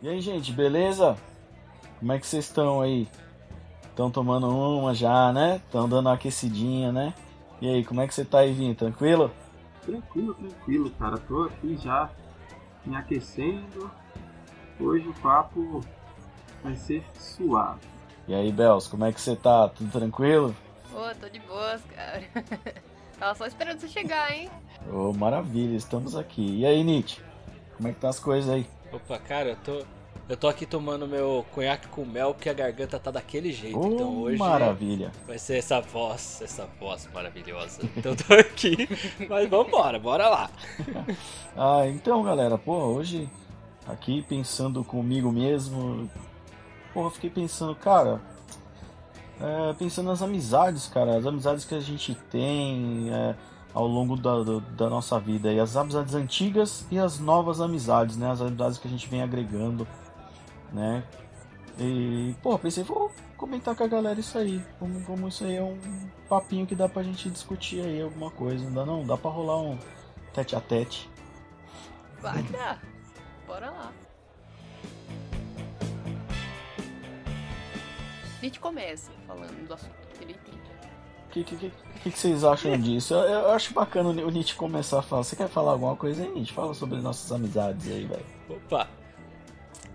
E aí, gente, beleza? Como é que vocês estão aí? Estão tomando uma já, né? Estão dando uma aquecidinha, né? E aí, como é que você tá aí, Vinho? Tranquilo? Tranquilo, tranquilo, cara. Tô aqui já me aquecendo. Hoje o papo vai ser suave. E aí, Bels, como é que você tá? Tudo tranquilo? Pô, tô de boas, cara. Tava só esperando você chegar, hein? Ô, oh, maravilha, estamos aqui. E aí, Nietzsche? Como é que tá as coisas aí? Opa, cara, eu tô. Eu tô aqui tomando meu conhaque com mel, que a garganta tá daquele jeito. Oh, então hoje. Maravilha. Vai ser essa voz, essa voz maravilhosa. Então tô aqui. Mas vambora, bora lá. ah, então, galera, pô, hoje aqui pensando comigo mesmo. Eu fiquei pensando, cara. É, pensando nas amizades, cara. As amizades que a gente tem. É, ao longo da, do, da nossa vida. E as amizades antigas e as novas amizades, né? As amizades que a gente vem agregando, né? E, pô, pensei, vou comentar com a galera isso aí. Como, como isso aí é um papinho que dá pra gente discutir aí alguma coisa. Dá não? Dá pra rolar um tete a tete. Vai dar. Bora lá. A gente começa falando do assunto que ele entende. O que, que, que, que, vocês acham disso? Eu, eu, acho bacana o Nietzsche começar a falar. Você quer falar alguma coisa aí, Nietzsche? Fala sobre nossas amizades aí, velho. Opa!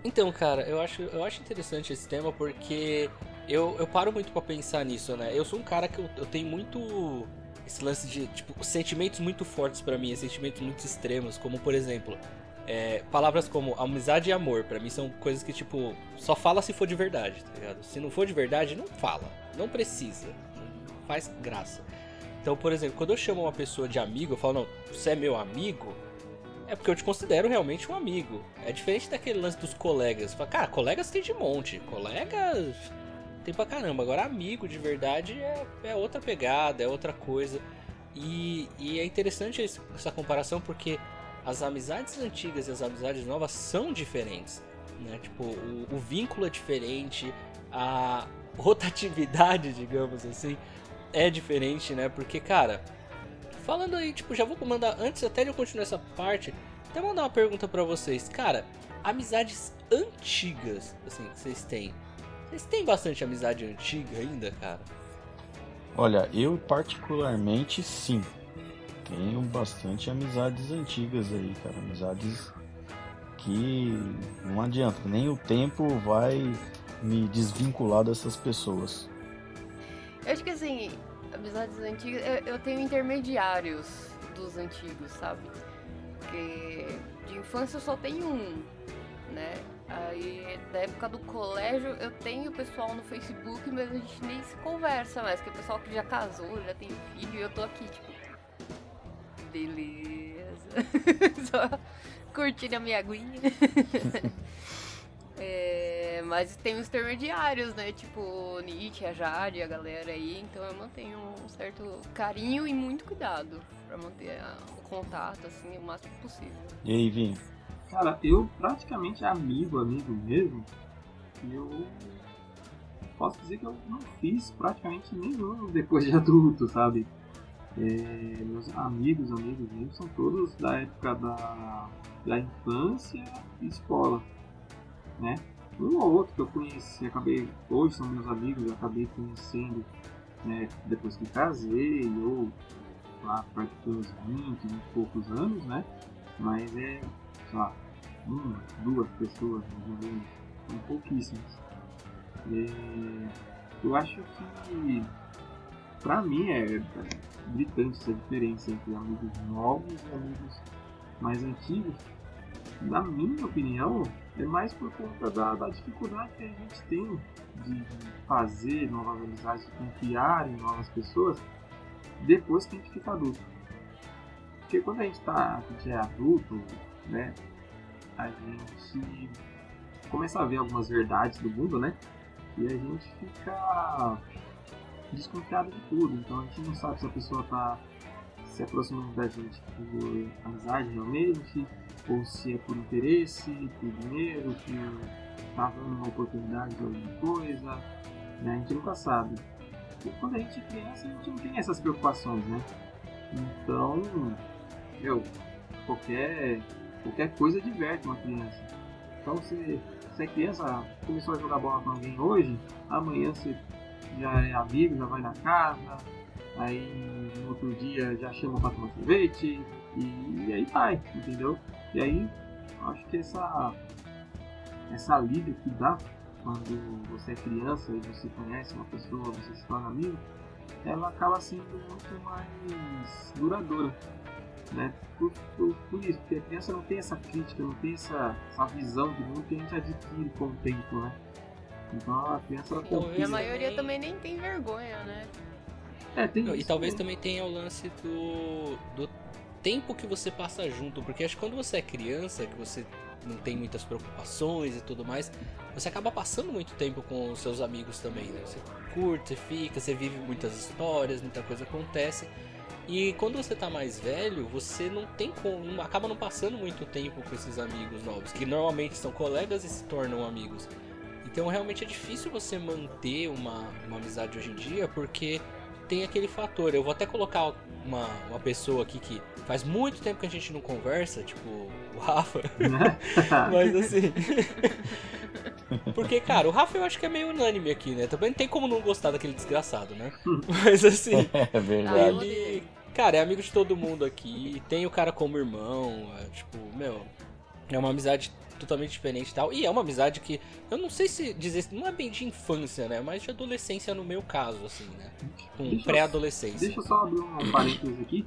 Então, cara, eu acho, eu acho interessante esse tema porque eu, eu paro muito para pensar nisso, né? Eu sou um cara que eu, eu tenho muito esse lance de, tipo, sentimentos muito fortes para mim, sentimentos muito extremos, como por exemplo, é, palavras como amizade e amor, para mim são coisas que, tipo, só fala se for de verdade, tá ligado? Se não for de verdade, não fala. Não precisa faz graça. Então, por exemplo, quando eu chamo uma pessoa de amigo, eu falo, não, você é meu amigo, é porque eu te considero realmente um amigo. É diferente daquele lance dos colegas. Fala, cara, colegas tem de monte, colegas tem pra caramba. Agora, amigo de verdade é, é outra pegada, é outra coisa. E, e é interessante essa comparação porque as amizades antigas e as amizades novas são diferentes. Né? Tipo, o, o vínculo é diferente, a rotatividade, digamos assim, é diferente, né? Porque, cara, falando aí, tipo, já vou mandar, antes até de eu continuar essa parte, até mandar uma pergunta para vocês. Cara, amizades antigas, assim, que vocês têm. Vocês têm bastante amizade antiga ainda, cara? Olha, eu particularmente sim. Tenho bastante amizades antigas aí, cara. Amizades que não adianta, nem o tempo vai me desvincular dessas pessoas. Eu acho que assim, amizades antigas, eu, eu tenho intermediários dos antigos, sabe? Porque de infância eu só tenho um, né? Aí, da época do colégio, eu tenho pessoal no Facebook, mas a gente nem se conversa mais, que é o pessoal que já casou, já tem filho, e eu tô aqui, tipo. Beleza. Só curtindo a minha aguinha. É, mas tem os intermediários, né? Tipo Nietzsche, a Jade, a galera aí. Então eu mantenho um certo carinho e muito cuidado para manter a, o contato, assim, o máximo possível. E aí, Vim? Cara, eu praticamente amigo, amigo mesmo, eu posso dizer que eu não fiz praticamente nenhum depois de adulto, sabe? É, meus amigos, amigos meus são todos da época da, da infância e escola né? Um ou outro que eu conheci, acabei, hoje são meus amigos, eu acabei conhecendo né, depois que casei, ou lá perto dos 20, 20 e poucos anos, né? Mas é, sei lá, uma, duas pessoas, mais ou menos, são pouquíssimas. É, eu acho que, pra mim, é, é gritante essa diferença entre amigos novos e amigos mais antigos. Na minha opinião, é mais por conta da, da dificuldade que a gente tem de fazer novas amizades, de confiar em novas pessoas depois que a gente fica adulto. Porque quando a gente, tá, a gente é adulto, né, a gente começa a ver algumas verdades do mundo, né, e a gente fica desconfiado de tudo. Então a gente não sabe se a pessoa está se aproximando da gente por amizade realmente, ou se é por interesse, por dinheiro, que está dando uma oportunidade de alguma coisa, né? a gente nunca sabe. E quando a gente é criança, a gente não tem essas preocupações, né? Então, eu, qualquer, qualquer coisa diverte uma criança. Então você, você é criança, começou a jogar bola com alguém hoje, amanhã você já é amigo, já vai na casa, aí no outro dia já chama pra tomar sorvete, e, e aí vai, entendeu? E aí acho que essa, essa alívio que dá quando você é criança e você conhece uma pessoa, você se torna amigo, ela acaba sendo muito mais duradoura. Né? Por, por, por, isso, porque a criança não tem essa crítica, não tem essa, essa visão de mundo que a gente adquire com o tempo, né? Então a criança ela E a maioria também nem tem vergonha, né? É, tem E talvez também tenha o lance do, do tempo que você passa junto, porque acho que quando você é criança, que você não tem muitas preocupações e tudo mais, você acaba passando muito tempo com os seus amigos também, né? Você curte, você fica, você vive muitas histórias, muita coisa acontece. E quando você tá mais velho, você não tem como, acaba não passando muito tempo com esses amigos novos, que normalmente são colegas e se tornam amigos. Então realmente é difícil você manter uma, uma amizade hoje em dia, porque tem aquele fator. Eu vou até colocar uma, uma pessoa aqui que faz muito tempo que a gente não conversa, tipo o Rafa. Mas assim. Porque, cara, o Rafa eu acho que é meio unânime aqui, né? Também não tem como não gostar daquele desgraçado, né? Mas assim. É verdade. Ele. Cara, é amigo de todo mundo aqui. Tem o cara como irmão. É, tipo, meu. É uma amizade totalmente diferente e tal. E é uma amizade que eu não sei se dizer, não é bem de infância, né? Mas de adolescência no meu caso, assim, né? Com pré-adolescência. Deixa eu só abrir um parênteses aqui.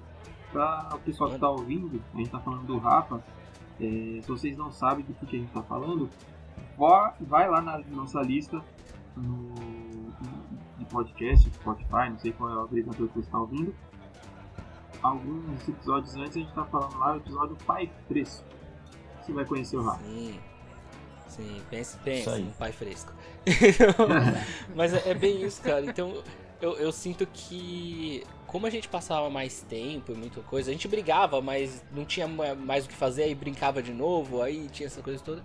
Pra o pessoal que tá ouvindo, a gente tá falando do Rafa. É, se vocês não sabem do que a gente tá falando, vai lá na nossa lista no, de podcast, Spotify, não sei qual é o agregador que você está ouvindo. Alguns episódios antes a gente tá falando lá do episódio Pai Fresco você vai conhecer o Rafa. Sim. Sim, pense, pense, um pai fresco. Mas é, é, bem isso, cara. Então, eu, eu sinto que, como a gente passava mais tempo e muita coisa, a gente brigava, mas não tinha mais o que fazer, aí brincava de novo, aí tinha essa coisa toda.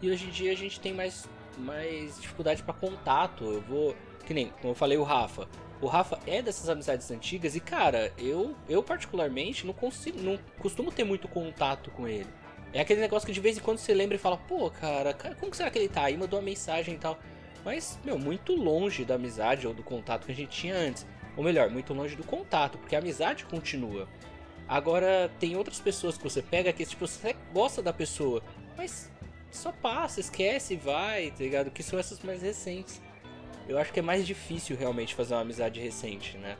E hoje em dia a gente tem mais, mais dificuldade para contato. Eu vou. Que nem, como eu falei, o Rafa. O Rafa é dessas amizades antigas e, cara, eu, eu particularmente não consigo, não costumo ter muito contato com ele. É aquele negócio que de vez em quando você lembra e fala, pô, cara, como será que ele tá? Aí mandou uma mensagem e tal. Mas, meu, muito longe da amizade ou do contato que a gente tinha antes. Ou melhor, muito longe do contato, porque a amizade continua. Agora, tem outras pessoas que você pega que, tipo, você gosta da pessoa, mas só passa, esquece e vai, tá ligado? Que são essas mais recentes. Eu acho que é mais difícil realmente fazer uma amizade recente, né?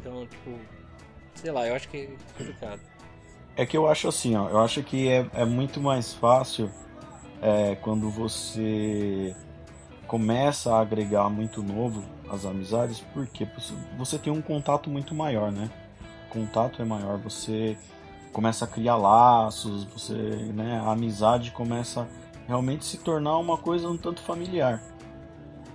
Então, tipo, sei lá, eu acho que é complicado. É que eu acho assim, ó, eu acho que é, é muito mais fácil é, quando você começa a agregar muito novo as amizades, porque você tem um contato muito maior, né? O contato é maior, você começa a criar laços, você, né, a amizade começa realmente se tornar uma coisa um tanto familiar,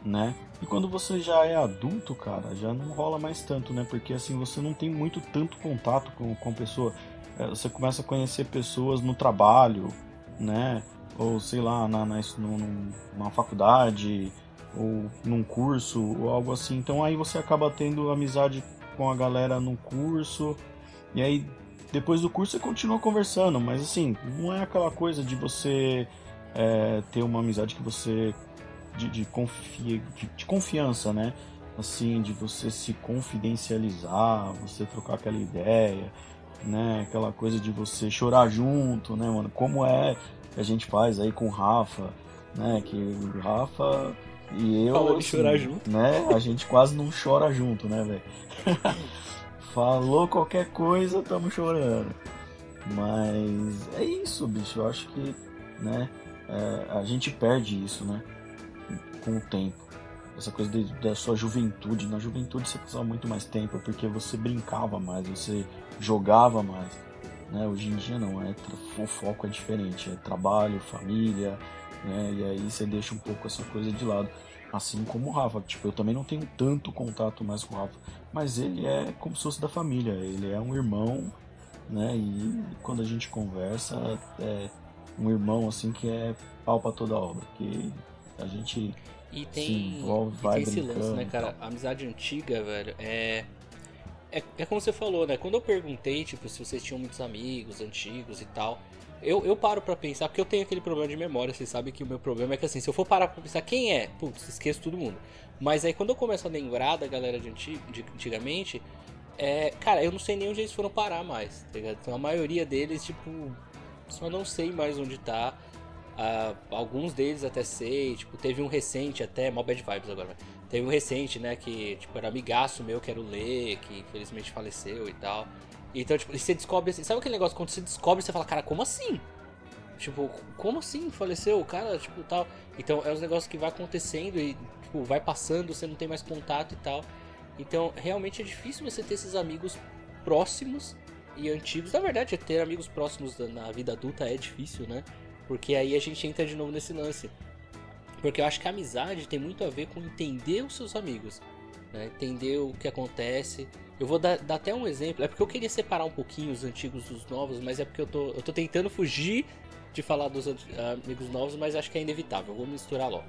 né? E quando você já é adulto, cara, já não rola mais tanto, né? Porque assim, você não tem muito tanto contato com, com a pessoa. É, você começa a conhecer pessoas no trabalho, né? Ou sei lá, na, na, numa faculdade, ou num curso, ou algo assim. Então aí você acaba tendo amizade com a galera no curso, e aí depois do curso você continua conversando, mas assim, não é aquela coisa de você é, ter uma amizade que você. de, de, confia, de, de confiança, né? Assim, de você se confidencializar, você trocar aquela ideia né? Aquela coisa de você chorar junto, né, mano? Como é que a gente faz aí com o Rafa, né? Que o Rafa e eu. Falou assim, chorar junto. Né? A gente quase não chora junto, né, velho? Falou qualquer coisa, tamo chorando. Mas é isso, bicho. Eu acho que, né? É, a gente perde isso, né? Com o tempo essa coisa de, da sua juventude. Na juventude você passava muito mais tempo porque você brincava mais, você jogava mais. Né? Hoje em dia não, é, o foco é diferente, é trabalho, família, né? e aí você deixa um pouco essa coisa de lado. Assim como o Rafa, tipo, eu também não tenho tanto contato mais com o Rafa, mas ele é como se fosse da família, ele é um irmão, né? E quando a gente conversa, é um irmão assim que é pau pra toda obra, que a gente e tem, Sim, e tem esse lance, né, cara? A amizade antiga, velho, é é, é como você falou, né? Quando eu perguntei, tipo, se vocês tinham muitos amigos antigos e tal, eu, eu paro pra pensar, porque eu tenho aquele problema de memória, vocês sabem que o meu problema é que assim, se eu for parar pra pensar quem é, putz, esqueço todo mundo. Mas aí quando eu começo a lembrar da galera de, antig de antigamente, é, cara, eu não sei nem onde eles foram parar mais, tá ligado? Então a maioria deles, tipo, só não sei mais onde tá. Uh, alguns deles até sei, tipo, teve um recente até, mal bad vibes agora, teve um recente, né, que, tipo, era amigaço meu, que era o Lê, que infelizmente faleceu e tal. Então, tipo, você descobre assim, sabe aquele negócio quando você descobre, você fala, cara, como assim? Tipo, como assim faleceu o cara, tipo, tal. Então, é os negócios que vai acontecendo e, tipo, vai passando, você não tem mais contato e tal. Então, realmente é difícil você ter esses amigos próximos e antigos. Na verdade, ter amigos próximos na vida adulta é difícil, né? Porque aí a gente entra de novo nesse lance. Porque eu acho que a amizade tem muito a ver com entender os seus amigos, né? entender o que acontece. Eu vou dar, dar, até um exemplo. É porque eu queria separar um pouquinho os antigos dos novos, mas é porque eu tô, eu tô tentando fugir de falar dos amigos novos, mas acho que é inevitável. Eu vou misturar logo.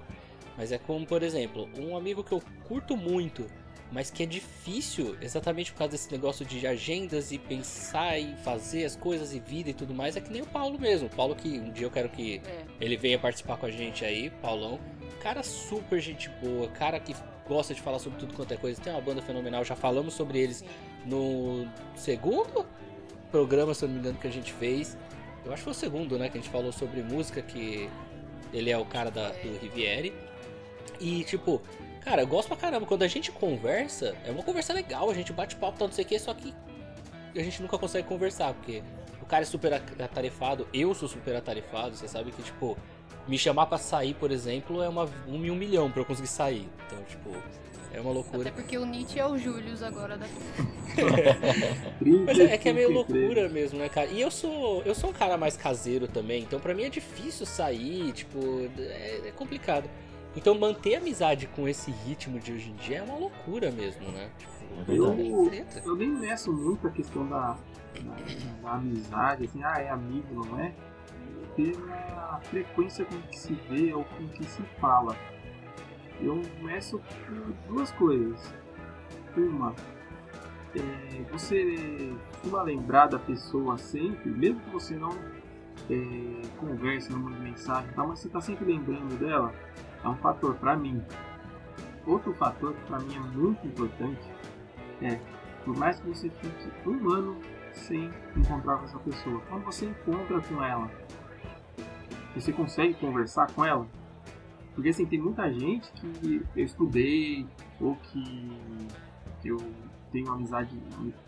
Mas é como, por exemplo, um amigo que eu curto muito, mas que é difícil exatamente por causa desse negócio de agendas e pensar e fazer as coisas e vida e tudo mais, é que nem o Paulo mesmo. O Paulo que um dia eu quero que é. ele venha participar com a gente aí, Paulão. Cara super gente boa, cara que gosta de falar sobre tudo quanto é coisa, tem uma banda fenomenal, já falamos sobre eles no segundo programa, se eu não me engano, que a gente fez. Eu acho que foi o segundo, né, que a gente falou sobre música, que ele é o cara da, do Riviere. E tipo, Cara, eu gosto pra caramba. Quando a gente conversa, é uma conversa legal, a gente bate papo, tal, não sei o que, só que a gente nunca consegue conversar, porque o cara é super atarefado, eu sou super atarefado, você sabe que, tipo, me chamar para sair, por exemplo, é uma, um, um milhão pra eu conseguir sair. Então, tipo, é uma loucura. Até porque o Nietzsche é o Julius agora da Mas é, é, que é meio loucura mesmo, né, cara? E eu sou, eu sou um cara mais caseiro também, então pra mim é difícil sair, tipo, é, é complicado. Então manter amizade com esse ritmo de hoje em dia é uma loucura mesmo, né? Tipo, eu, eu nem meço muito a questão da, da, da, amizade, assim, ah, é amigo, não é? Pela frequência com que se vê ou com que se fala. Eu meço por duas coisas. Uma, é, você costuma lembrar da pessoa sempre, mesmo que você não é, converse, não mande mensagem, tá, mas você está sempre lembrando dela é um fator para mim. Outro fator que para mim é muito importante é, por mais que você fique um ano sem encontrar com essa pessoa, quando você encontra com ela, você consegue conversar com ela? Porque assim, tem muita gente que eu estudei ou que eu tenho amizade,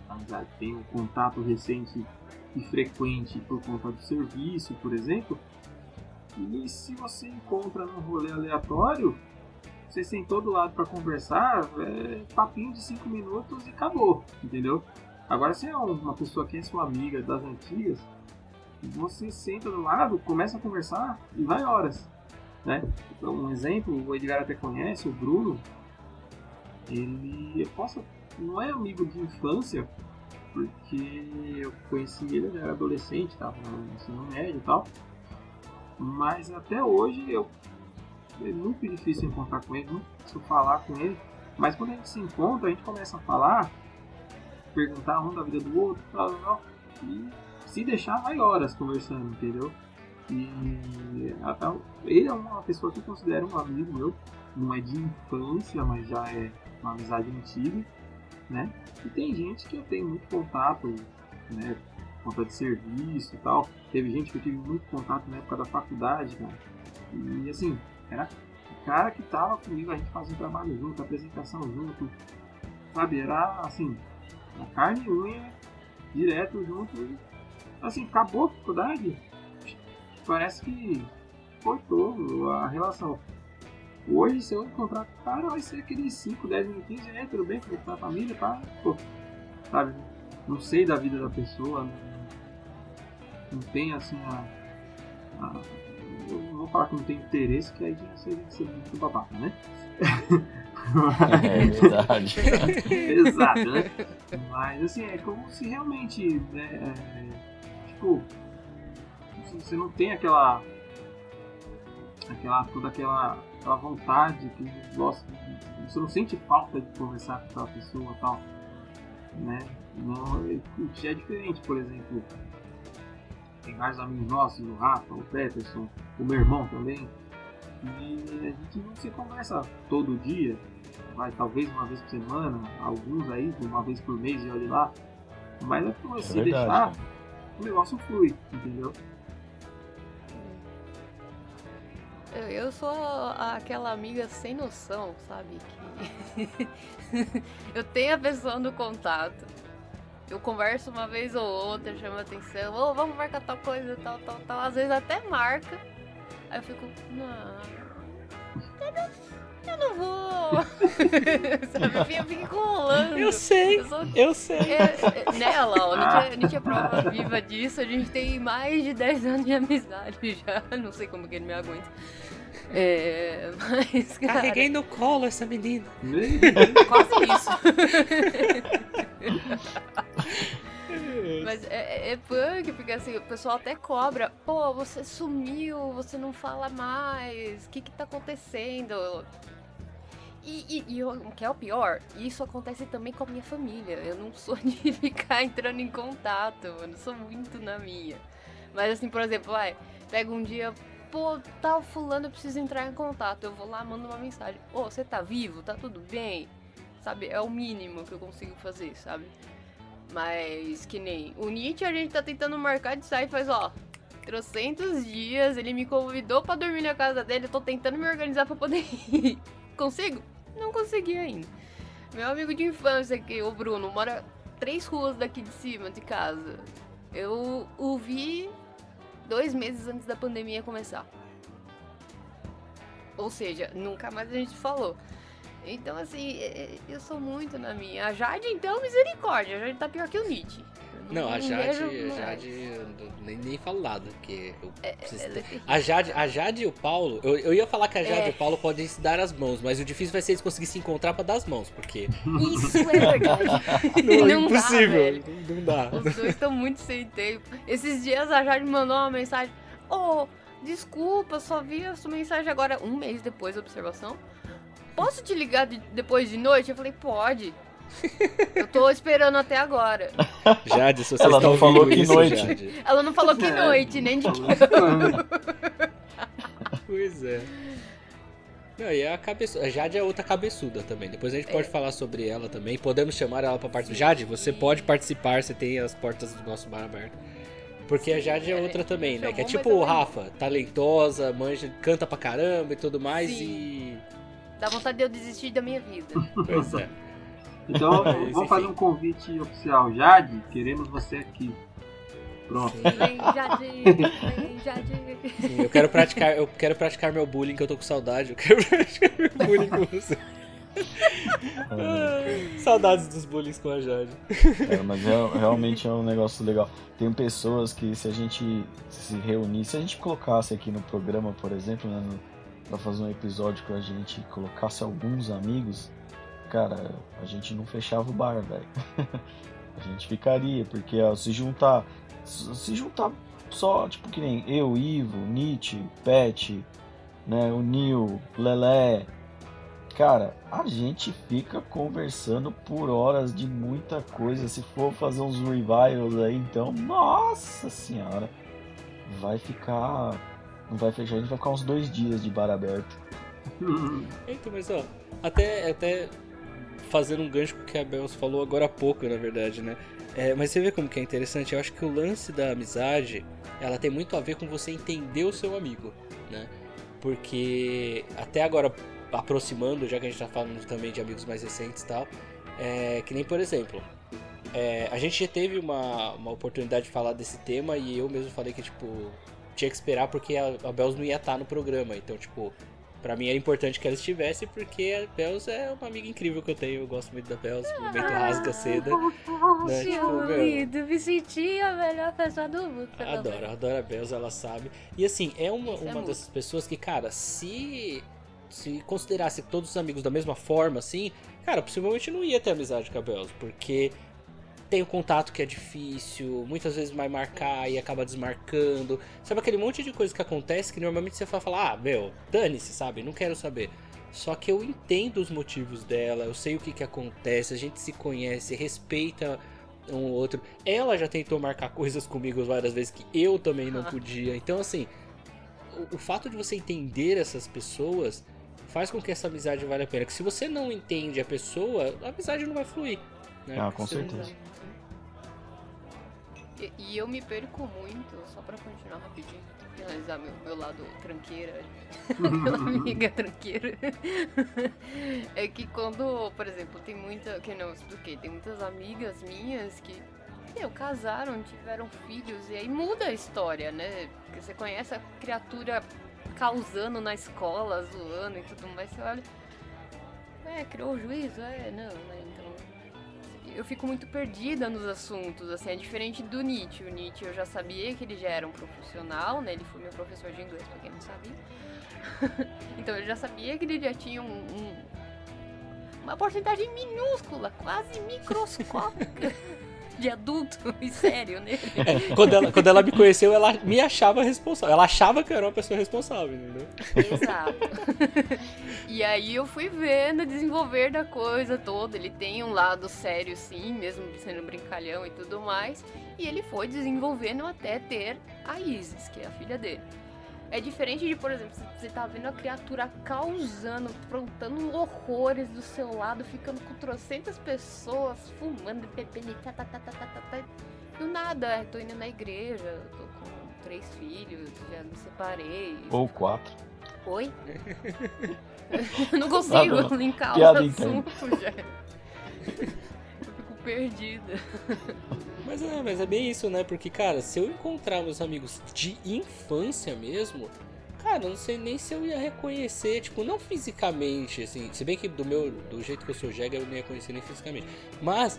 amizade tenho contato recente e frequente por conta do serviço, por exemplo, e se você encontra num rolê aleatório, você sentou do lado para conversar, é papinho de 5 minutos e acabou, entendeu? Agora se é uma pessoa que é sua amiga das antigas, você senta do lado, começa a conversar e vai horas, né? Então, um exemplo, o Edgar até conhece, o Bruno, ele, eu posso, não é amigo de infância, porque eu conheci ele, ele era adolescente, estava no ensino médio e tal, mas até hoje eu é muito difícil encontrar com ele, muito difícil falar com ele. Mas quando a gente se encontra, a gente começa a falar, perguntar um da vida do outro, tal, tal, e se deixar vai horas conversando, entendeu? E até, ele é uma pessoa que eu considero um amigo meu, não é de infância, mas já é uma amizade antiga, né? E tem gente que eu tenho muito contato, né? Conta de serviço e tal. Teve gente que eu tive muito contato na época da faculdade, cara. E assim, era o cara que tava comigo, a gente fazia trabalho junto, apresentação junto, sabe? Era assim, a carne e unha, direto junto. E, assim, acabou a faculdade, parece que cortou a relação. Hoje, se eu encontrar o cara, vai ser aqueles 5, 10 minutinhos, e aí, tudo bem, como tá a família, pá, pô, sabe? Não sei da vida da pessoa, não tem assim a, a eu não vou falar que não tem interesse, que aí já seria ser muito babaca, né? É verdade. Exato, né? Mas assim, é como se realmente, né, é, tipo, você não tem aquela, aquela toda aquela, aquela vontade que gosta, você não sente falta de conversar com aquela pessoa tal. né? Não, já é diferente, por exemplo. Tem vários amigos nossos, o Rafa, o Peterson, o meu irmão também. E a gente não se conversa todo dia, vai talvez uma vez por semana, alguns aí, uma vez por mês e olhe lá. Mas é pra você é verdade, deixar, cara. o negócio flui, entendeu? Eu sou aquela amiga sem noção, sabe? Que eu tenho a pessoa no contato. Eu converso uma vez ou outra, chama atenção, oh, vamos marcar tal coisa, tal, tal, tal. Às vezes até marca. Aí eu fico, não. Eu não, eu não vou. Sabe? Eu fico enrolando. Eu sei. Eu, sou... eu sei. É, é, nela, ó, não tinha, não tinha prova viva disso. A gente tem mais de 10 anos de amizade já. Não sei como que ele me aguenta. É, mas, cara... Carreguei no colo essa menina. Quase isso. Mas é, é, é punk, porque assim, o pessoal até cobra. Pô, você sumiu, você não fala mais. O que que tá acontecendo? E, e, e, o que é o pior, isso acontece também com a minha família. Eu não sou de ficar entrando em contato, eu sou muito na minha. Mas assim, por exemplo, vai, pega um dia, pô, tal fulano, eu preciso entrar em contato. Eu vou lá, mando uma mensagem. Ô, oh, você tá vivo? Tá tudo bem? Sabe? É o mínimo que eu consigo fazer, sabe? Mas que nem o Nietzsche a gente tá tentando marcar de sair faz, ó, trocentos dias. Ele me convidou para dormir na casa dele. Eu tô tentando me organizar para poder ir. Consigo? Não consegui ainda. Meu amigo de infância aqui, o Bruno, mora três ruas daqui de cima de casa. Eu o vi dois meses antes da pandemia começar. Ou seja, nunca mais a gente falou. Então, assim, é, é, eu sou muito na minha. A Jade, então, misericórdia. A Jade tá pior que o Nietzsche. Não, a Jade, a Jade nem, nem falo nada, porque é, é a Jade, a Jade e o Paulo, eu, eu ia falar que a Jade é. e o Paulo podem se dar as mãos, mas o difícil vai ser eles conseguirem se encontrar para dar as mãos, porque isso é verdade. não, não impossível, dá, não dá. Os dois estão muito sem tempo. Esses dias a Jade mandou uma mensagem: "Oh, desculpa, só vi a sua mensagem agora um mês depois da observação" posso te ligar de, depois de noite? Eu falei, pode. Eu tô esperando até agora. Jade, se você Ela não falou que isso, noite. Jade. Ela não falou que é. noite, nem de que Pois é. Não, e a cabeçuda. A Jade é outra cabeçuda também. Depois a gente é. pode falar sobre ela também. Podemos chamar ela pra participar. Jade, você pode participar, você tem as portas do nosso bar aberto. Porque a Jade é outra também, né? Que é tipo o Rafa, talentosa, manja, canta pra caramba e tudo mais Sim. e Dá vontade de eu desistir da minha vida. Pois é. Então, é, vou fazer um convite oficial. Jade, queremos você aqui. Pronto. Vem, Jade, vem, Jade. Sim, eu quero praticar, eu quero praticar meu bullying, que eu tô com saudade. Eu quero praticar meu bullying com você. Saudades dos bullies com a Jade. É, mas é, realmente é um negócio legal. Tem pessoas que se a gente se reunir, se a gente colocasse aqui no programa, por exemplo, né, no, para fazer um episódio que a gente colocasse alguns amigos, cara, a gente não fechava o bar, velho. a gente ficaria, porque ó, se juntar, se juntar só, tipo que nem eu, Ivo, Nietzsche, Pet, né, o Nil, Lelé, cara, a gente fica conversando por horas de muita coisa. Se for fazer uns revivals aí, então, nossa senhora, vai ficar não vai fechar, a gente vai ficar uns dois dias de bar aberto. então, mas ó, até, até fazendo um gancho com o que a Bels falou agora há pouco, na verdade, né? É, mas você vê como que é interessante. Eu acho que o lance da amizade, ela tem muito a ver com você entender o seu amigo, né? Porque até agora, aproximando, já que a gente tá falando também de amigos mais recentes e tal, é, que nem por exemplo, é, a gente já teve uma, uma oportunidade de falar desse tema e eu mesmo falei que, tipo, tinha que esperar porque a, a Bells não ia estar no programa. Então, tipo, Pra mim era importante que ela estivesse, porque a Bells é uma amiga incrível que eu tenho. Eu gosto muito da Bells, o momento rasga seda. Né? Tipo, meu, me senti a melhor pessoa do mundo. Adoro, adoro a Bells, ela sabe. E assim, é uma, é uma dessas pessoas que, cara, se se considerasse todos os amigos da mesma forma, assim, cara, possivelmente não ia ter amizade com a Bells, porque tem o contato que é difícil, muitas vezes vai marcar e acaba desmarcando. Sabe aquele monte de coisa que acontece que normalmente você vai falar, ah, meu, dane-se, sabe? Não quero saber. Só que eu entendo os motivos dela, eu sei o que, que acontece, a gente se conhece, respeita um ou outro. Ela já tentou marcar coisas comigo várias vezes que eu também não podia. Então, assim, o, o fato de você entender essas pessoas faz com que essa amizade valha a pena. Que se você não entende a pessoa, a amizade não vai fluir. Né? Ah, com Você- certeza. E, e eu me perco muito, só pra continuar rapidinho, finalizar meu, meu lado tranqueira, aquela amiga tranqueira. é que quando, por exemplo, tem muita. Que não expliquei, tem muitas amigas minhas que. Meu, casaram, tiveram filhos, e aí muda a história, né? Porque você conhece a criatura causando na escola, zoando e tudo mais, você olha. É, criou o juízo? É, não, né? Eu fico muito perdida nos assuntos, assim, é diferente do Nietzsche. O Nietzsche eu já sabia que ele já era um profissional, né? Ele foi meu professor de inglês, pra quem não sabia. então eu já sabia que ele já tinha um, um- uma porcentagem minúscula, quase microscópica de adulto e sério nele. É, quando, ela, quando ela me conheceu, ela me achava responsável. Ela achava que eu era uma pessoa responsável, entendeu? Exato. e aí eu fui vendo o desenvolver da coisa toda. Ele tem um lado sério, sim, mesmo sendo brincalhão e tudo mais. E ele foi desenvolvendo até ter a Isis, que é a filha dele. É diferente de, por exemplo, você tá vendo a criatura causando, aprontando horrores do seu lado, ficando com trocentas pessoas, fumando, bebendo, tá, tá, tá, tá, tá, tá, tá. Do nada, tô indo na igreja, tô com três filhos, já me separei. Ou quatro. Oi? Eu não consigo Ah, não. linkar o assunto, já. Perdida. Mas é, mas é bem isso, né? Porque, cara, se eu encontrar meus amigos de infância mesmo, cara, eu não sei nem se eu ia reconhecer, tipo, não fisicamente, assim. Se bem que do meu, do jeito que eu sou jega, eu não ia conhecer nem fisicamente. Mas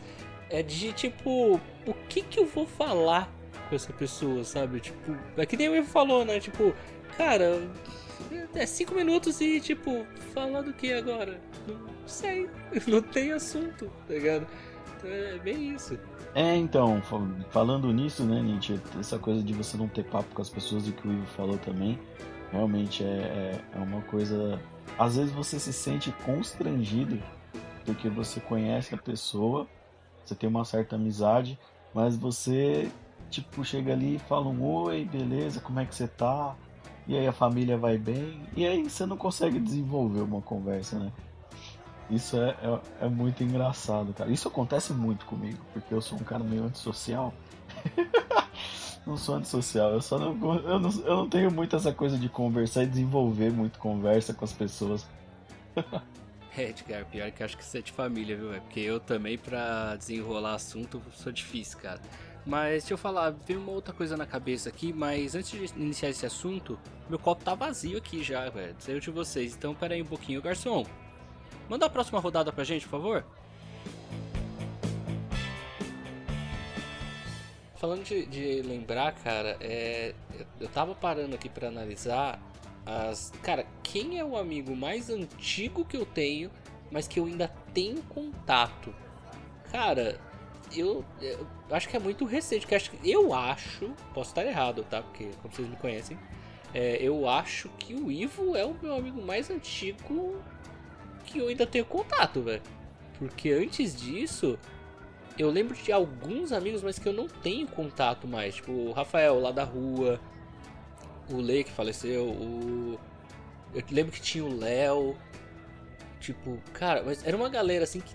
é de tipo, o que que eu vou falar com essa pessoa, sabe? Tipo, é que nem o Ivo falou, né? Tipo, cara, é cinco minutos e, tipo, falar do que agora? Não sei, não tem assunto, tá ligado? Então é bem isso. É, então, fa- falando nisso, né, Nietzsche, essa coisa de você não ter papo com as pessoas e que o Ivo falou também, realmente é, é, é uma coisa. Às vezes você se sente constrangido porque você conhece a pessoa, você tem uma certa amizade, mas você, tipo, chega ali e fala um oi, beleza, como é que você tá? E aí a família vai bem, e aí você não consegue desenvolver uma conversa, né? Isso é, é, é muito engraçado, cara. Isso acontece muito comigo, porque eu sou um cara meio antissocial. não sou antissocial, eu só não, eu não. Eu não tenho muito essa coisa de conversar e desenvolver muito conversa com as pessoas. É, Edgar, pior que acho que isso é de família, viu? É porque eu também, pra desenrolar assunto, sou difícil, cara. Mas deixa eu falar, veio uma outra coisa na cabeça aqui, mas antes de iniciar esse assunto, meu copo tá vazio aqui já, velho. Saiu de vocês, então pera aí um pouquinho. Garçom, manda a próxima rodada pra gente, por favor. Falando de, de lembrar, cara, é, eu- tava parando aqui pra analisar as. Cara, quem é o amigo mais antigo que eu tenho, mas que eu ainda tenho contato? Cara, eu, eu acho que é muito recente. Que eu acho, eu acho, posso estar errado, tá? Porque como vocês me conhecem, é, eu acho que o Ivo é o meu amigo mais antigo que eu ainda tenho contato, velho. Porque antes disso, eu lembro de alguns amigos, mas que eu não tenho contato mais. Tipo, o Rafael lá da rua, o Lei que faleceu, o. Eu lembro que tinha o Léo. Tipo, cara, mas era uma galera assim que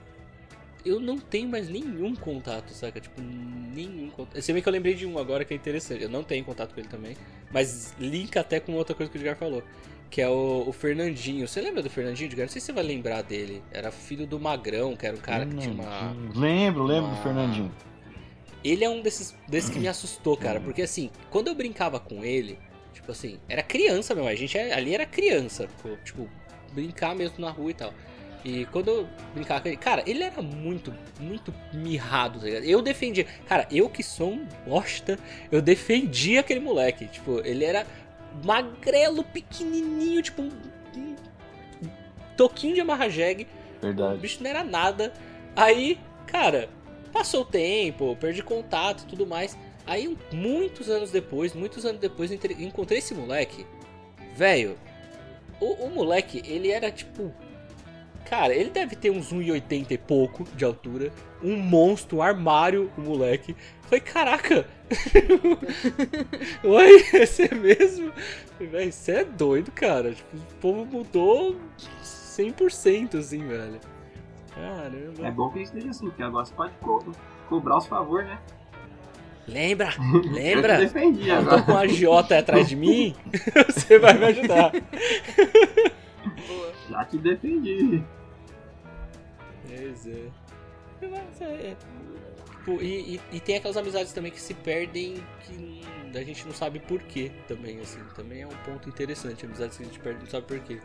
eu não tenho mais nenhum contato, saca? Tipo, nenhum contato. Se bem que eu lembrei de um agora que é interessante. Eu não tenho contato com ele também. Mas linka até com outra coisa que o Edgar falou. Que é o, o Fernandinho. Você lembra do Fernandinho, Edgar? Não sei se você vai lembrar dele. Era filho do Magrão, que era um cara que tinha uma. Lembro, lembro do uma- Fernandinho. Ele é um desses, desses que me assustou, cara. Porque assim, quando eu brincava com ele, tipo assim, era criança mesmo. A gente é- ali era criança. Tipo, tipo, brincar mesmo na rua e tal. E quando eu brincava com ele, cara, ele era muito, muito mirrado, tá ligado? Eu defendia. Cara, eu que sou um bosta, eu defendia aquele moleque. Tipo, ele era magrelo, pequenininho, tipo um, um toquinho de amarra jegue. O Verdade. bicho não era nada. Aí, cara, passou o tempo, perdi contato e tudo mais. Aí, muitos anos depois, muitos anos depois, encontrei esse moleque. Velho, o, o moleque, ele era tipo Cara, ele deve ter uns 1,80 e pouco de altura. Um monstro, um armário, o moleque. Falei, caraca! Oi, esse é mesmo? Véi, você é doido, cara. Tipo, o povo mudou 100% assim, velho. Caramba. É bom que isso esteja assim, porque agora você pode co cobrar os favores, né? Lembra? Eu Lembra? defendi Eu tô com a agiota atrás de mim, você vai me ajudar. Já te defendi. Pois é. Mas é- Tipo, e, e- e tem aquelas amizades também que se perdem que a gente não sabe por quê também, assim. Também é um ponto interessante, amizades que a gente perde não sabe por quê.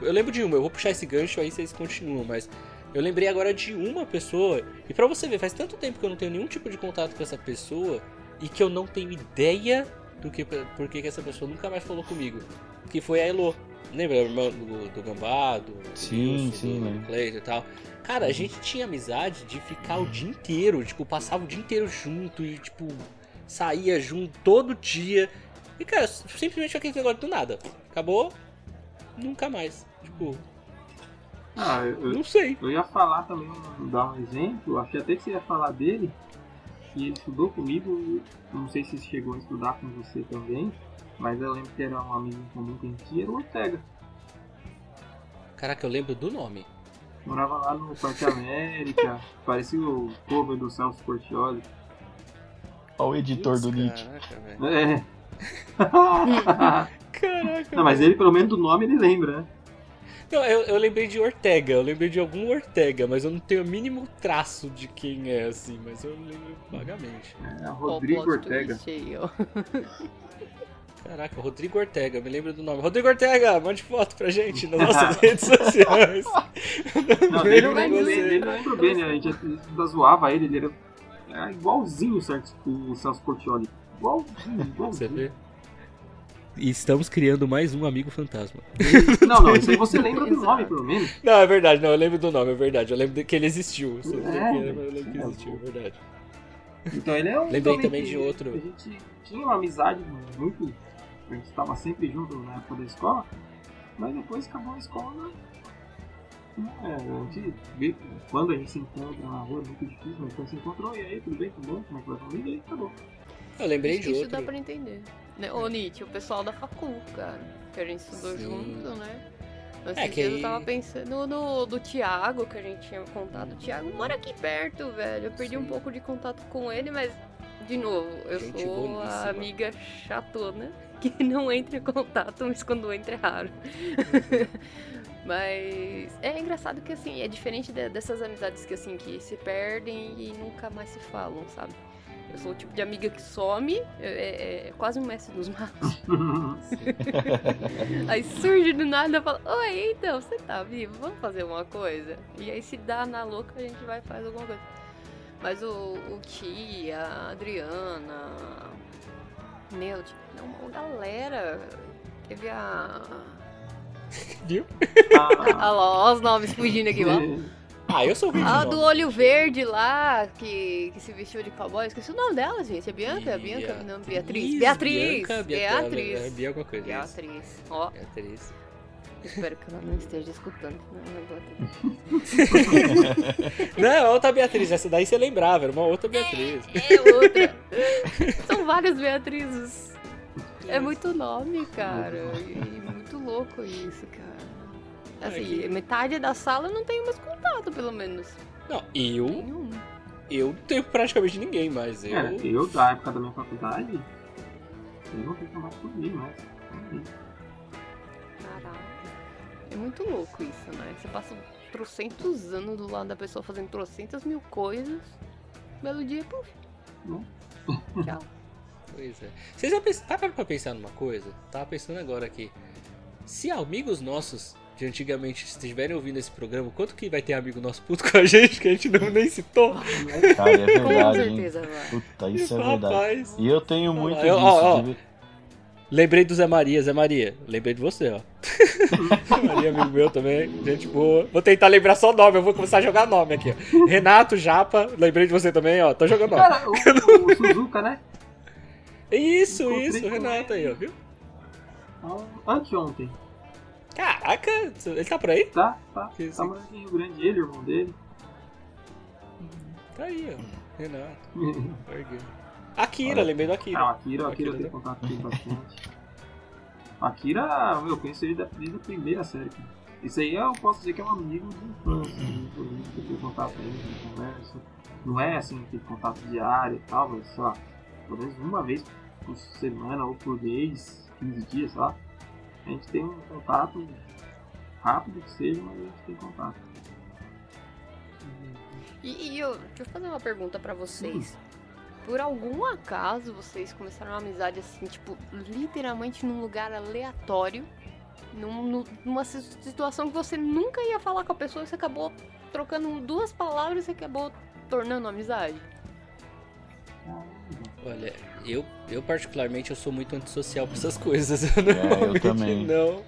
Eu lembro de uma, eu vou puxar esse gancho aí vocês continuam, mas eu lembrei agora de uma pessoa, e pra você ver, faz tanto tempo que eu não tenho nenhum tipo de contato com essa pessoa e que eu não tenho ideia do que por que essa pessoa nunca mais falou comigo. Que foi a Elo. Lembra a irmã do, do Gambá, do, do Sim, Wilson, sim, do lembro. Cleiton e tal. Cara, a gente tinha amizade de ficar o dia inteiro, tipo, passava o dia inteiro junto e, tipo, saía junto todo dia. E, cara, simplesmente aquele negócio do nada. Acabou, nunca mais. Tipo, Ah, eu, não sei. eu ia falar também, dar um exemplo, achei até que você ia falar dele, que ele estudou comigo, não sei se chegou a estudar com você também, mas eu lembro que era um amigo comum que a gente tinha, era o Ortega. Caraca, eu lembro do nome. Morava lá no Parque América, parecia o cover do Celso Portioli. Olha o editor do Nietzsche. Caraca, velho. É. Caraca. Não, mas ele, pelo menos do nome, ele lembra, né? Não, eu, eu lembrei de Ortega, eu lembrei de algum Ortega, mas eu não tenho o mínimo traço de quem é, assim, mas eu lembro vagamente. É, Rodrigo Ortega. aí, ó. Caraca, Rodrigo Ortega, me lembro do nome. Rodrigo Ortega, mande foto pra gente nas nossas redes sociais. Não, eu Lembro lembro você. bem, né? A gente ainda zoava ele, ele era, era igualzinho o Celso, o Celso Portioli. Igualzinho, Você igualzinho. vê? E estamos criando mais um amigo fantasma. Não, não, isso aí você lembra do nome, pelo menos. Não, é verdade, não, eu lembro do nome, é verdade. Eu lembro que ele existiu. Não É, eu lembro que é, existiu, é verdade. Então ele é um. Lembrei também de outro. A gente tinha uma amizade muito. A gente estava sempre junto na época da escola, mas depois acabou a escola. né? É, a gente vê que quando a gente se encontra na rua é muito difícil, mas quando se encontrou, e aí, tudo bem, tudo bom? Como é que vai a família? E acabou. Eu lembrei Acho de que Isso outro. dá pra entender. Né? Ô, Nietzsche, o pessoal da facul, cara. Que a gente estudou Sim. junto, né? Mas É, esses que dias aí- eu tava pensando no do Thiago, que a gente tinha contato. O Thiago mora aqui perto, velho. Eu perdi um Sim. pouco de contato com ele, mas, de novo, eu Gente sou boníssima. a amiga chatona que não entra em contato, mas quando entra é raro. Mas é engraçado que assim, é diferente de- dessas amizades que assim, que se perdem e nunca mais se falam, sabe? Eu sou o tipo de amiga que some, é, é- é quase um mestre dos magos. Aí surge do nada e fala, oi, então, você tá vivo? Vamos fazer uma coisa? E aí se dá na louca, a gente vai e faz alguma coisa. Mas o, o Tia, a Adriana, meu, tinha uma galera. Teve a. Viu? Ah, lá, os nomes fugindo aqui, ó. Ah, eu sou ruim de A nome. do olho verde lá, que, que se vestiu de cowboy. Esqueci o nome dela, gente. É Bianca? É Bianca? Não, Beatriz. Beatriz! Bianca, Beatriz. É. Beatriz. Beatriz. Espero que ela não esteja escutando. Não, não. Não, é outra Beatriz. Essa daí você lembrava, era uma outra Beatriz. É outra. São várias Beatrizes. É muito nome, cara. E muito louco isso, cara. Assim, que- metade da sala eu não tenho mais contato, pelo menos. Não, eu, Nenhum. eu não tenho praticamente ninguém, mas eu. É, eu, da época da minha faculdade, eu não tenho contato com ninguém mais. É muito louco isso, né? Você passa trocentos anos do lado da pessoa fazendo trocentas mil coisas. Belo dia, puf. Tchau. Pois é. Vocês já pens- pararam pra pensar numa coisa? Tava pensando agora aqui. Se amigos nossos de antigamente estiverem ouvindo esse programa, quanto que vai ter amigo nosso puto com a gente que a gente não nem citou? Cara, é Com verdade, hein? certeza. Puta, isso é verdade. Rapaz. E eu tenho muito Eu- disso. ó, ó. de- Lembrei do Zé Maria, Zé Maria. Lembrei de você, ó. Zé Maria, amigo meu também. Gente boa. Vou tentar lembrar só nome, eu vou começar a jogar nome aqui, ó. Renato, Japa, lembrei de você também, ó. Tô jogando nome. Cara, o, o Suzuka, né? Isso, Encontrei isso, com Renato aí, ó, viu? Anteontem. Caraca, ele tá por aí? Tá, tá. Que Tá morando em Rio Grande, ele, o irmão dele. Tá aí, ó. Renato. Orgulho. Akira, lembrei do Akira. Ah, o Akira, o Akira eu Akira tenho contato com ele bastante. Akira, meu, eu conheço ele da- desde a primeira série. cara. Isso aí eu posso dizer que é um amigo de infância, né? Por isso que eu tenho contato com ele, a gente conversa. Não é assim, aquele contato diário e tal, mas sei lá, pelo menos uma vez por semana ou por mês, 15 dias, sei lá. A gente tem um contato rápido que seja, mas a gente tem contato. E, e eu, deixa eu fazer uma pergunta pra vocês. Por algum acaso vocês começaram uma amizade assim, tipo, literalmente num lugar aleatório, num- num- numa si- situação que você nunca ia falar com a pessoa e você acabou trocando duas palavras e acabou tornando amizade? Olha, eu, eu particularmente eu sou muito antissocial pra essas coisas. Eu É, eu também. Não.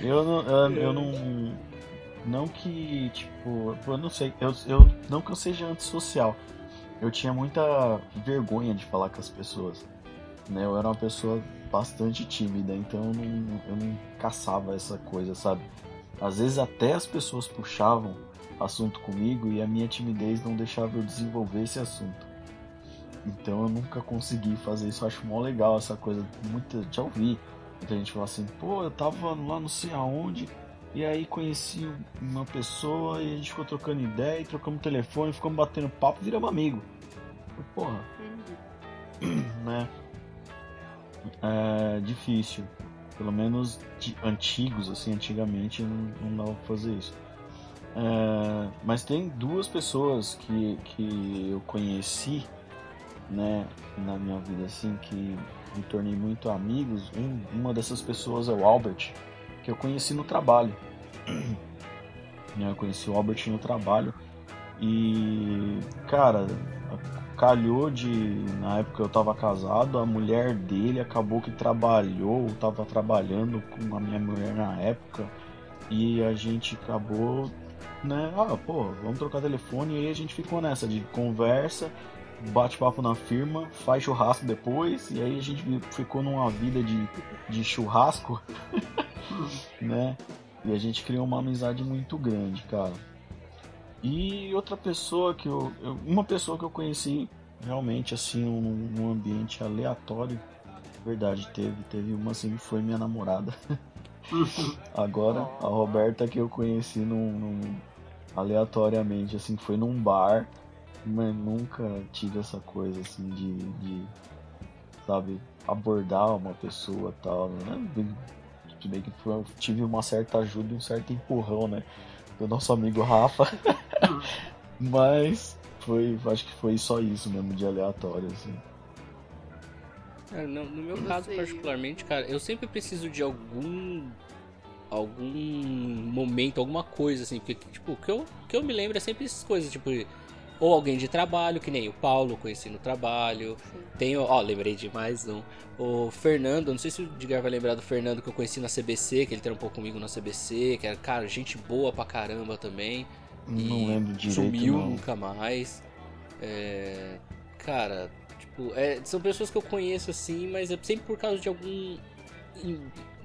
Eu não, eu, eu não. Não que, tipo, eu não sei, eu, eu não que eu seja antissocial. Eu tinha muita vergonha de falar com as pessoas. Né? Eu era uma pessoa bastante tímida, então eu não, eu não caçava essa coisa, sabe? Às vezes até as pessoas puxavam assunto comigo e a minha timidez não deixava eu desenvolver esse assunto. Então eu nunca consegui fazer isso. Eu acho mó legal essa coisa. Muita, já ouvi muita gente falar assim: pô, eu tava lá não sei aonde e aí conheci uma pessoa e a gente ficou trocando ideia trocamos telefone, ficamos batendo papo viramos amigo. Porra, né? É difícil. Pelo menos de antigos, assim, antigamente não, não dava pra fazer isso. É, mas tem duas pessoas que, que eu conheci, né, na minha vida, assim, que me tornei muito amigos. Um- uma dessas pessoas é o Albert, que eu conheci no trabalho. Né, Eu conheci o Albert no trabalho e, cara, calhou de. Na época eu tava casado, a mulher dele acabou que trabalhou, tava trabalhando com a minha mulher na época e a gente acabou, né? Ah, pô, vamos trocar telefone e aí a gente ficou nessa de conversa, bate papo na firma, faz churrasco depois e aí a gente ficou numa vida de, de churrasco, né? E a gente criou uma amizade muito grande, cara. E outra pessoa que eu, eu- Uma pessoa que eu conheci realmente assim num, num ambiente aleatório. Verdade, teve. Teve uma assim que foi minha namorada. Agora, a Roberta que eu conheci num, num- aleatoriamente, assim, foi num bar. Mas nunca tive essa coisa assim de, de sabe, abordar uma pessoa e tal, né? Tudo bem que tive uma certa ajuda e um certo empurrão, né? Do nosso amigo Rafa. Mas foi, acho que foi só isso mesmo, de aleatório, assim. É, no, no meu caso, particularmente, cara, eu sempre preciso de algum. algum momento, alguma coisa, assim, porque, tipo, o que eu, o que eu me lembro é sempre essas coisas, tipo, ou alguém de trabalho, que nem o Paulo, conheci no trabalho. Sim. Tenho, ó, lembrei de mais um. O Fernando, não sei se o Edgar vai lembrar do Fernando que eu conheci na CBC, que ele trampou comigo na CBC, que era, cara, gente boa pra caramba também. Não E lembro direito, sumiu não. nunca mais. É, cara, tipo, é, são pessoas que eu conheço assim, mas é sempre por causa de algum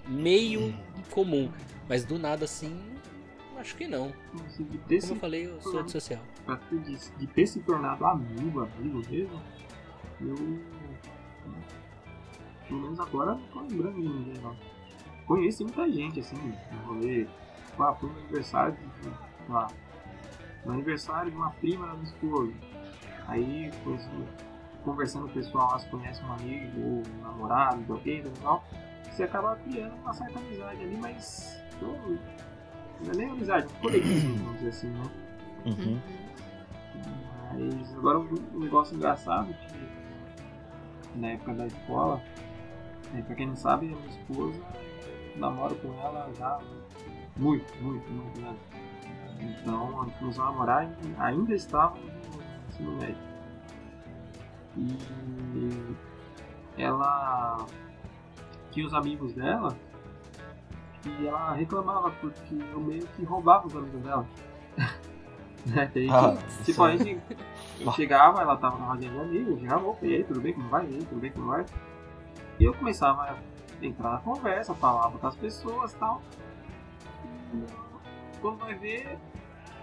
meio comum. Mas do nada assim, acho que não. Assim, de, ter Como eu falei, eu sou antissocial. de, de ter se tornado amigo, amigo mesmo, eu. Pelo menos agora não tô lembrando de ninguém, não. Conheço muita gente, assim, no rolê. Tipo, Ah, foi no aniversário de. lá, no aniversário de uma prima da minha esposa. Aí, conversando com o pessoal lá, se conhece um amigo ou um namorado de alguém, e tal. Você acaba criando uma certa amizade ali, mas. Não, não é nem amizade, coleguismo, vamos dizer assim, né? Uhum. Mas agora um negócio engraçado que na época da escola, né, pra quem não sabe, a minha esposa namoro com ela já muito, muito, muito, né? Então a gente começou a namorar ainda estávamos no ensino médio. E ela tinha os amigos dela e ela reclamava porque eu meio que roubava os amigos dela. né? Que a gente- Ah, Tipo, a é- gente eu chegava, ela tava na rodinha de amigos, eu chegava, opa, e aí, tudo bem, como vai? E aí, tudo bem, como vai? E eu começava a entrar na conversa, falava com as pessoas e tal. quando vai ver,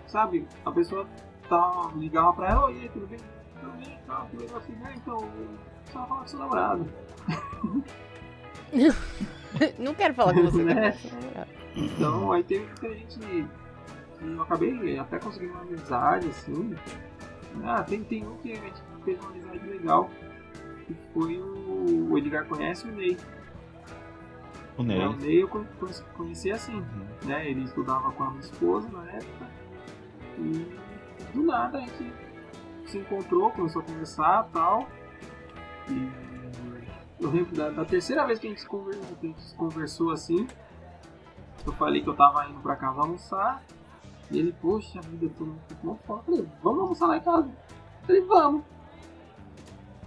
sabe, a pessoa tá, ligava pra ela, oi, tudo bem? Tudo bem, tá, que legal assim, né? Então, só falar com seu namorado. Não quero falar com você, Né? Então, aí teve muita gente que eu acabei até conseguindo uma amizade, assim. Ah, tem, tem um que a gente fez uma amizade legal, que foi o, o Edgar conhece o Ney. O? Ney. O Ney eu con- con- conheci assim, Uhum. né? Ele estudava com a minha esposa na época. E do nada a gente se encontrou, começou a conversar e tal. E eu lembro da, da terceira vez que a, gente conversou, que a gente conversou assim. Eu falei que eu tava indo pra casa almoçar. E ele, poxa vida, eu tô uma fome. Eu falei, vamos almoçar lá em casa. Eu falei, vamos.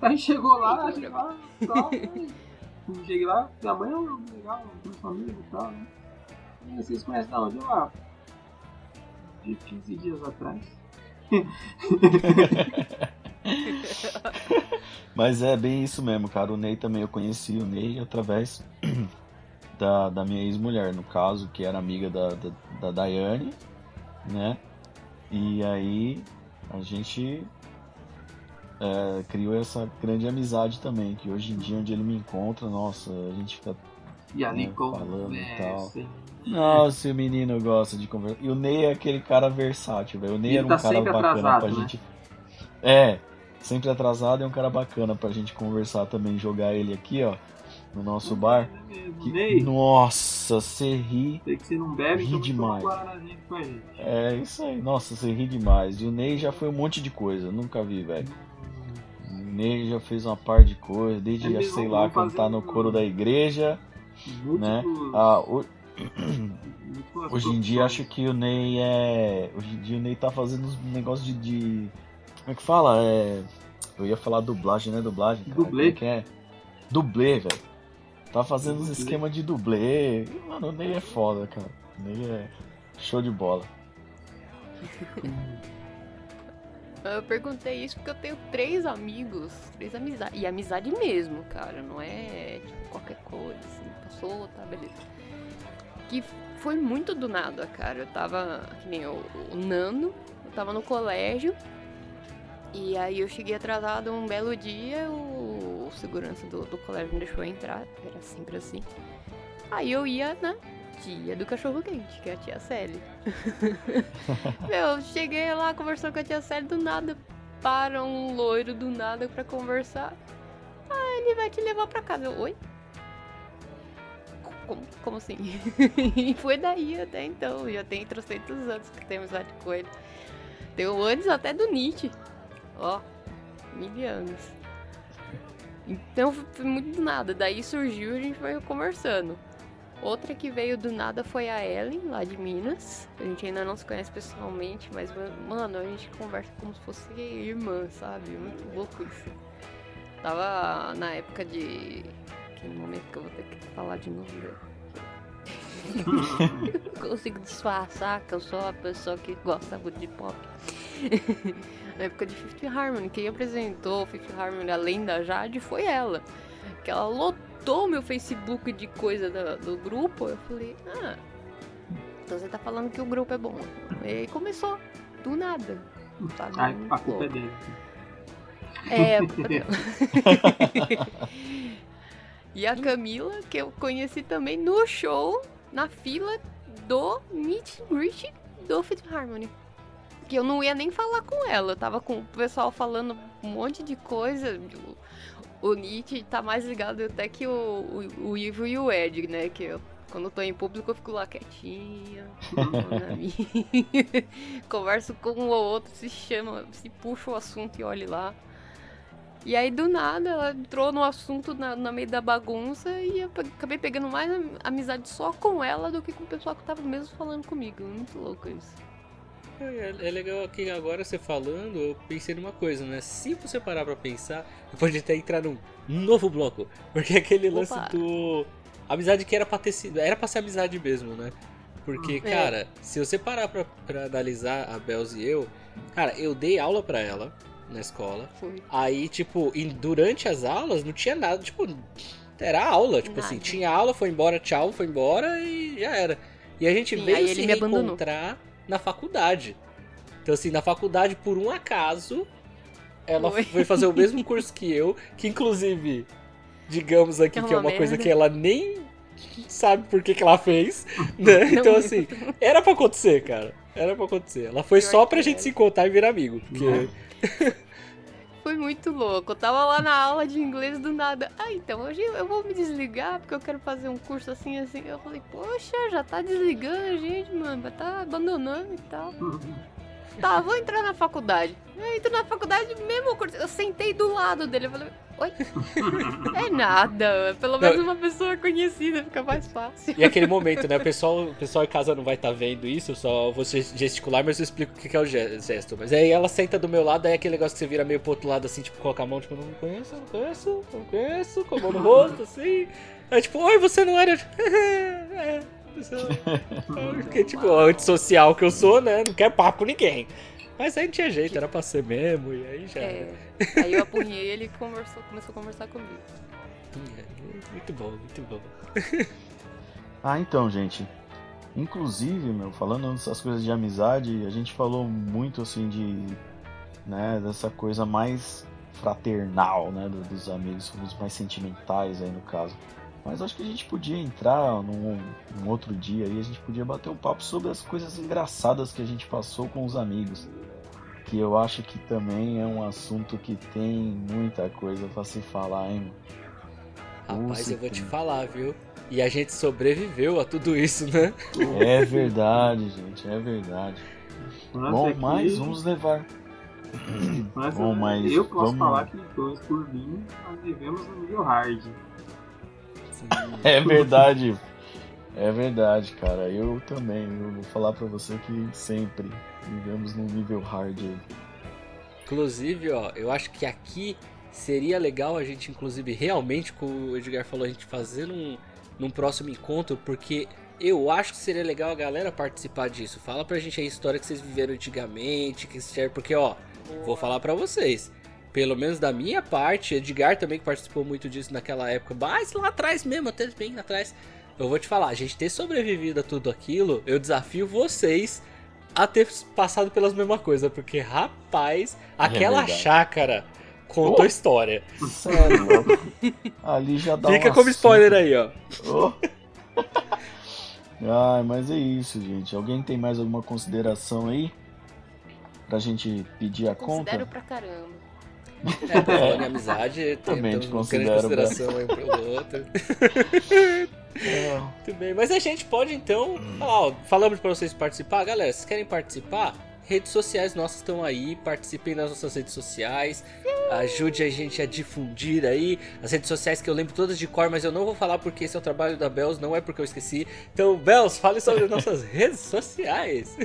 Aí chegou lá, cheguei lá, tal, e cheguei lá, minha mãe é um legal, tem família e tal, né? E vocês conhecem da onde? Eu, ah, de 15 dias atrás. Mas é bem isso mesmo, cara. O Ney também, eu conheci o Ney através da, da minha ex-mulher, no caso, que era amiga da, da, da Daiane, né? E aí a gente é, criou essa grande amizade também, que hoje em dia, onde ele me encontra, nossa, a gente fica. E ali É, com falando e tal. Nossa, o menino gosta de conversar. E o Ney é aquele cara versátil, velho. O Ney Ele era um tá cara bacana atrasado, pra né? gente. É, sempre atrasado e é um cara bacana pra gente conversar também, jogar ele aqui, ó, no nosso bar. É mesmo. Que- Ney, Nossa, você ri. sei que você não bebe, ri então demais. É isso aí. Nossa, você ri demais. E o Ney já foi um monte de coisa, nunca vi, velho. O Ney já fez uma par de coisa, desde, É mesmo, sei lá, cantar no um- coro da igreja, né? Ah, o- Hoje em dia acho que o Ney é. Hoje em dia o Ney tá fazendo uns negócios de, de- Como é que fala? É. Eu ia falar dublagem, né? Dublagem. Cara. Dublê? É que é? Dublê, velho. Tá fazendo uns Dublê. esquema de dublê. Mano, o Ney é foda, cara. O Ney é show de bola. Eu perguntei isso porque eu tenho três amigos, três amizades. E amizade mesmo, cara, não é tipo, qualquer coisa, assim, passou, tá, beleza. Que foi muito do nada, cara. Eu tava, que nem o, o Nando, eu tava no colégio. E aí eu cheguei atrasado um belo dia, o, o segurança do, do colégio me deixou entrar, era sempre assim. Aí eu ia na tia do cachorro quente, que é a tia Sally. Meu, cheguei lá conversando com a tia Sally do nada. Para um loiro do nada pra conversar. Ah, ele vai te levar pra casa. Eu, Oi? Como, como assim? e foi daí até então. Já tem trocentos anos que tenho amizade com ele. Tenho antes até do Nietzsche. Ó, mil anos. Então foi muito do nada. Daí surgiu e a gente foi conversando. Outra que veio do nada foi a Ellen, lá de Minas. A gente ainda não se conhece pessoalmente, mas, mano, a gente conversa como se fosse irmã, sabe? Muito louco isso. Tava na época de. Que momento que eu vou ter que falar de novo. né? Consigo disfarçar que eu sou a pessoa que gosta muito de pop. na época de Fifth Harmony, quem apresentou Fifth Harmony além da Jade foi ela. Que ela lotou meu Facebook de coisa da- do grupo. Eu falei, ah, então você tá falando que o grupo é bom. E aí começou, do nada. Sabe? Ai, a culpa é dele. É, dela. e a Camila, que eu conheci também no show, na fila do Meet and Greet do Fifth Harmony. Que eu não ia nem falar com ela, eu tava com o pessoal falando um monte de coisa. O, o Nietzsche tá mais ligado até que o, o, o Ivo e o Ed, né? Que eu, quando eu tô em público eu fico lá quietinha, na minha. converso com um ou outro, se chama, se puxa o assunto e olhe lá. E aí, do nada, ela entrou no assunto na, na meio da bagunça e eu acabei pegando mais am- amizade só com ela do que com o pessoal que tava mesmo falando comigo. Muito louco isso. É, é legal que agora você falando, eu pensei numa coisa, né? Se você parar pra pensar, pode até entrar num novo bloco. Porque aquele lance Opa. do. Amizade que era pra ter sido. Era pra ser amizade mesmo, né? Porque, É. cara, se você parar pra, pra analisar a Belz e eu, cara, eu dei aula pra ela na escola. Foi. Aí, tipo, e durante as aulas não tinha nada, tipo, era aula, tipo assim, Nada. tinha aula, foi embora, tchau, foi embora e já era. E a gente Sim, veio se me abandonou. Na faculdade. Então, assim, na faculdade, por um acaso, ela Foi. foi fazer o mesmo curso que eu, que inclusive, digamos aqui É que é uma uma coisa merda. que ela nem sabe por que, que ela fez, né? Não Então, é. assim, era pra acontecer, cara. Era pra acontecer. Ela foi Pior só pra gente era. se encontrar e virar amigo. Porque Foi muito louco. Eu tava lá na aula de inglês do nada. Ah, então hoje eu vou me desligar porque eu quero fazer um curso assim, assim. Eu falei, poxa, já tá desligando a gente, mano. Vai tá abandonando e tal. Tá, vou entrar na faculdade. Eu entro na faculdade, mesmo curso. Eu sentei do lado dele. Eu falei, oi? É nada. Pelo menos uma pessoa conhecida fica mais fácil. E aquele momento, né? O pessoal, o pessoal em casa não vai estar vendo isso, eu só vou ges- gesticular, mas eu explico o que é o ge- gesto. Mas aí ela senta do meu lado, aí é aquele negócio que você vira meio pro outro lado, assim, tipo, coloca a mão, tipo, não conheço, não conheço, não conheço, com a mão no rosto, assim. Aí, tipo, oi, você não era. É, você não- Porque, tipo, antissocial que eu sou, né? Não quero papo com ninguém. Mas aí não tinha jeito, era pra ser mesmo, e aí já. É. Aí eu apunhei ele e conversou, começou a conversar comigo. Muito bom, muito bom. Ah, então, gente. Inclusive, meu, falando dessas coisas de amizade, a gente falou muito assim de. né, dessa coisa mais fraternal, né, do- dos amigos, os mais sentimentais aí no caso. Mas acho que a gente podia entrar num, num outro dia aí, a gente podia bater um papo sobre as coisas engraçadas que a gente passou com os amigos. Que eu acho que também é um assunto que tem muita coisa pra se falar, hein? mano? Rapaz, eu vou te falar, viu? E a gente sobreviveu a tudo isso, né? É verdade, gente, é verdade. Mas Bom, aqui- mas vamos levar. mas Bom, mas eu posso vamos- falar que dois por mim, nós vivemos no nível hard. É verdade. É verdade, cara. Eu também. Eu vou falar pra você que sempre vivemos num nível hard. Inclusive, ó, eu acho que aqui seria legal a gente, inclusive, realmente, como o Edgar falou, a gente fazer num, num próximo encontro, porque eu acho que seria legal a galera participar disso. Fala pra gente a história que vocês viveram antigamente, que vocês porque, ó, vou falar pra vocês. Pelo menos da minha parte, Edgar também que participou muito disso naquela época, mas lá atrás mesmo, até bem atrás. Eu vou te falar, a gente ter sobrevivido a tudo aquilo, eu desafio vocês a ter passado pelas mesmas coisas, porque rapaz, aquela verdade. chácara contou Oh! história. Sério, louco. Ali já dá Fica um como assunto. spoiler aí, ó. Oh. Ai, mas é isso, gente. Alguém tem mais alguma consideração aí? Pra gente pedir a Considero conta? pra caramba. É, pra falar em amizade, Também tem te uma grande considero, consideração aí um pro outro. É, Muito bem, mas a gente pode então. falar, ó, falamos pra vocês participar, galera. Vocês querem participar? Redes sociais nossas estão aí, participem das nossas redes sociais, ajude a gente a difundir aí as redes sociais que eu lembro todas de cor, mas eu não vou falar porque esse é o trabalho da Bells, não é porque eu esqueci. Então, Bells, fale sobre as nossas redes sociais.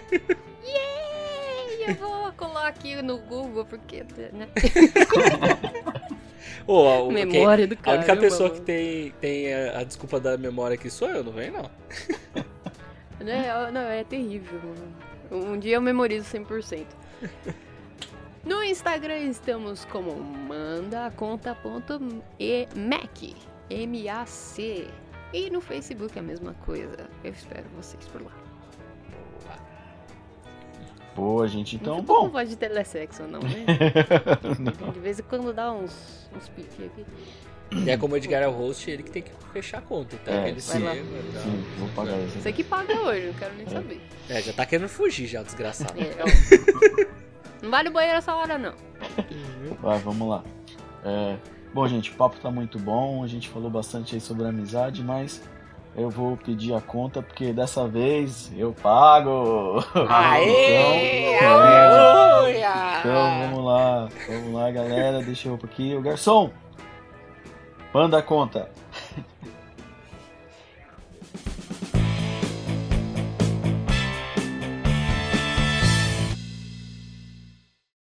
Yay! Eu vou colar aqui no Google porque, né? Ó, o- Memória do a cara. única pessoa que tem, tem a, a desculpa da memória aqui sou eu, não vem não. Né? Não, é terrível. Um dia eu memorizo 100%. No Instagram estamos como mandaconta.mac. M-A-C. E no Facebook a mesma coisa. Eu espero vocês por lá. Boa, gente. Então, não bom. voz de telesexo, não, né? De vez em quando dá uns, uns piques aqui. E é como o Edgar é o host, ele que tem que fechar a conta. Então, É, ele vai lá. se- tá. Sim, vou pagar isso. Você que paga hoje, não quero nem saber. É, já tá querendo fugir já, desgraçado. É. Não vai no banheiro essa hora, não. Vai, vamos lá. É, bom, gente, o papo tá muito bom. A gente falou bastante aí sobre amizade, mas eu vou pedir a conta porque dessa vez eu pago. Aê! Então, Aleluia! Então vamos lá, vamos lá, galera. Deixa eu aqui. O garçom, manda a conta.